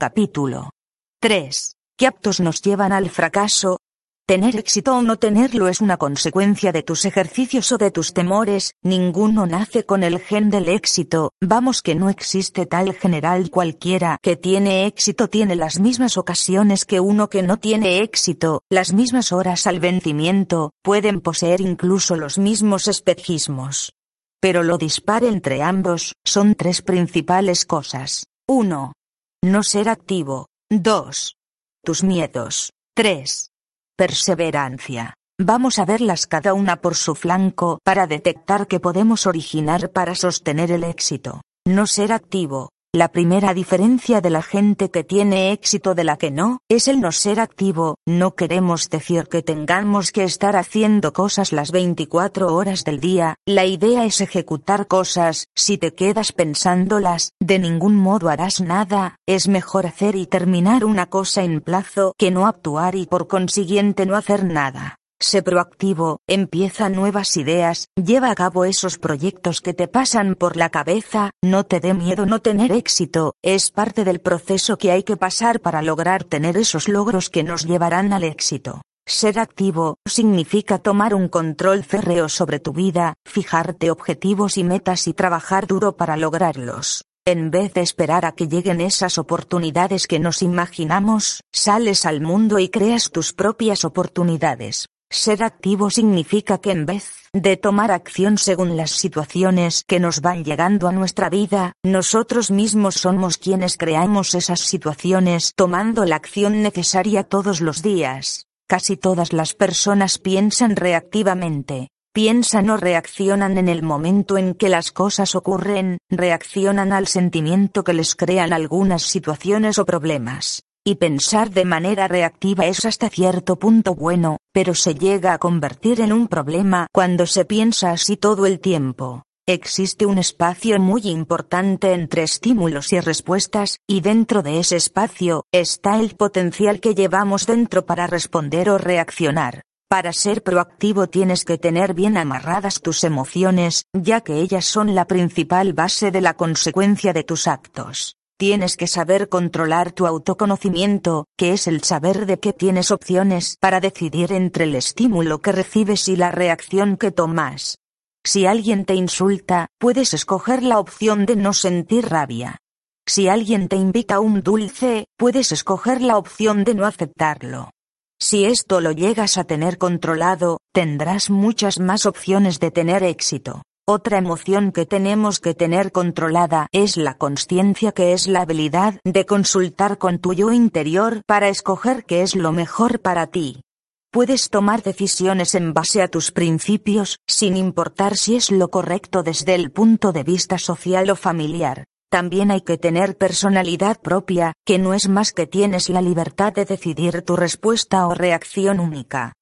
Capítulo 3. ¿Qué actos nos llevan al fracaso? Tener éxito o no tenerlo es una consecuencia de tus ejercicios o de tus temores, ninguno nace con el gen del éxito, vamos que no existe tal general cualquiera que tiene éxito tiene las mismas ocasiones que uno que no tiene éxito, las mismas horas al vencimiento, pueden poseer incluso los mismos espejismos. Pero lo dispar entre ambos, son tres principales cosas. 1. No ser activo. 2. Tus miedos. 3. Perseverancia. Vamos a verlas cada una por su flanco para detectar que podemos originar para sostener el éxito. No ser activo. La primera diferencia de la gente que tiene éxito de la que no, es el no ser activo, no queremos decir que tengamos que estar haciendo cosas las 24 horas del día, la idea es ejecutar cosas, si te quedas pensándolas, de ningún modo harás nada, es mejor hacer y terminar una cosa en plazo que no actuar y por consiguiente no hacer nada. Sé proactivo, empieza nuevas ideas, lleva a cabo esos proyectos que te pasan por la cabeza, no te dé miedo no tener éxito, es parte del proceso que hay que pasar para lograr tener esos logros que nos llevarán al éxito. Ser activo significa tomar un control férreo sobre tu vida, fijarte objetivos y metas y trabajar duro para lograrlos. En vez de esperar a que lleguen esas oportunidades que nos imaginamos, sales al mundo y creas tus propias oportunidades. Ser activo significa que en vez de tomar acción según las situaciones que nos van llegando a nuestra vida, nosotros mismos somos quienes creamos esas situaciones tomando la acción necesaria todos los días. Casi todas las personas piensan reactivamente, piensan o reaccionan en el momento en que las cosas ocurren, reaccionan al sentimiento que les crean algunas situaciones o problemas y pensar de manera reactiva es hasta cierto punto bueno, pero se llega a convertir en un problema cuando se piensa así todo el tiempo. Existe un espacio muy importante entre estímulos y respuestas, y dentro de ese espacio está el potencial que llevamos dentro para responder o reaccionar. Para ser proactivo tienes que tener bien amarradas tus emociones, ya que ellas son la principal base de la consecuencia de tus actos. Tienes que saber controlar tu autoconocimiento, que es el saber de que tienes opciones para decidir entre el estímulo que recibes y la reacción que tomas. Si alguien te insulta, puedes escoger la opción de no sentir rabia. Si alguien te invita a un dulce, puedes escoger la opción de no aceptarlo. Si esto lo llegas a tener controlado, tendrás muchas más opciones de tener éxito. Otra emoción que tenemos que tener controlada es la conciencia que es la habilidad de consultar con tu yo interior para escoger qué es lo mejor para ti. Puedes tomar decisiones en base a tus principios, sin importar si es lo correcto desde el punto de vista social o familiar. También hay que tener personalidad propia, que no es más que tienes la libertad de decidir tu respuesta o reacción única.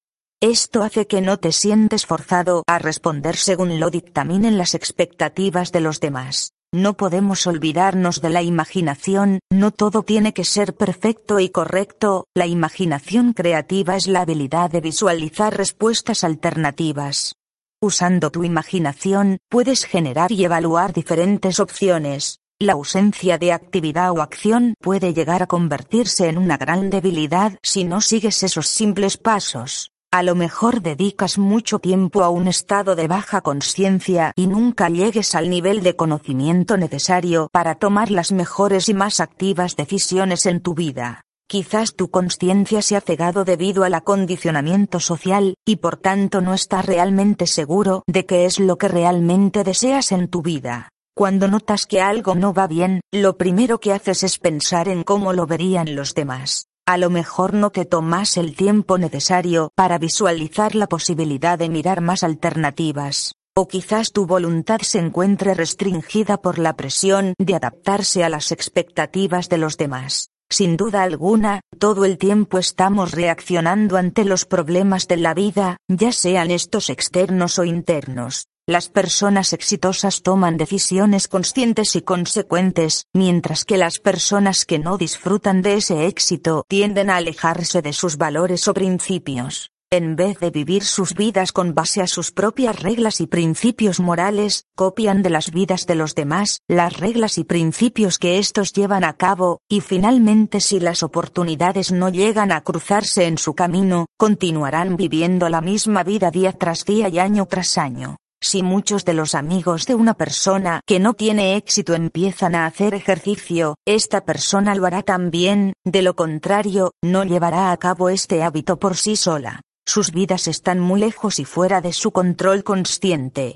Esto hace que no te sientes forzado a responder según lo dictaminen las expectativas de los demás. No podemos olvidarnos de la imaginación, no todo tiene que ser perfecto y correcto, la imaginación creativa es la habilidad de visualizar respuestas alternativas. Usando tu imaginación, puedes generar y evaluar diferentes opciones. La ausencia de actividad o acción puede llegar a convertirse en una gran debilidad si no sigues esos simples pasos. A lo mejor dedicas mucho tiempo a un estado de baja conciencia y nunca llegues al nivel de conocimiento necesario para tomar las mejores y más activas decisiones en tu vida. Quizás tu conciencia se ha cegado debido al acondicionamiento social, y por tanto no estás realmente seguro de qué es lo que realmente deseas en tu vida. Cuando notas que algo no va bien, lo primero que haces es pensar en cómo lo verían los demás. A lo mejor no te tomas el tiempo necesario para visualizar la posibilidad de mirar más alternativas. O quizás tu voluntad se encuentre restringida por la presión de adaptarse a las expectativas de los demás. Sin duda alguna, todo el tiempo estamos reaccionando ante los problemas de la vida, ya sean estos externos o internos. Las personas exitosas toman decisiones conscientes y consecuentes, mientras que las personas que no disfrutan de ese éxito tienden a alejarse de sus valores o principios. En vez de vivir sus vidas con base a sus propias reglas y principios morales, copian de las vidas de los demás, las reglas y principios que estos llevan a cabo, y finalmente si las oportunidades no llegan a cruzarse en su camino, continuarán viviendo la misma vida día tras día y año tras año. Si muchos de los amigos de una persona que no tiene éxito empiezan a hacer ejercicio, esta persona lo hará también, de lo contrario, no llevará a cabo este hábito por sí sola. Sus vidas están muy lejos y fuera de su control consciente.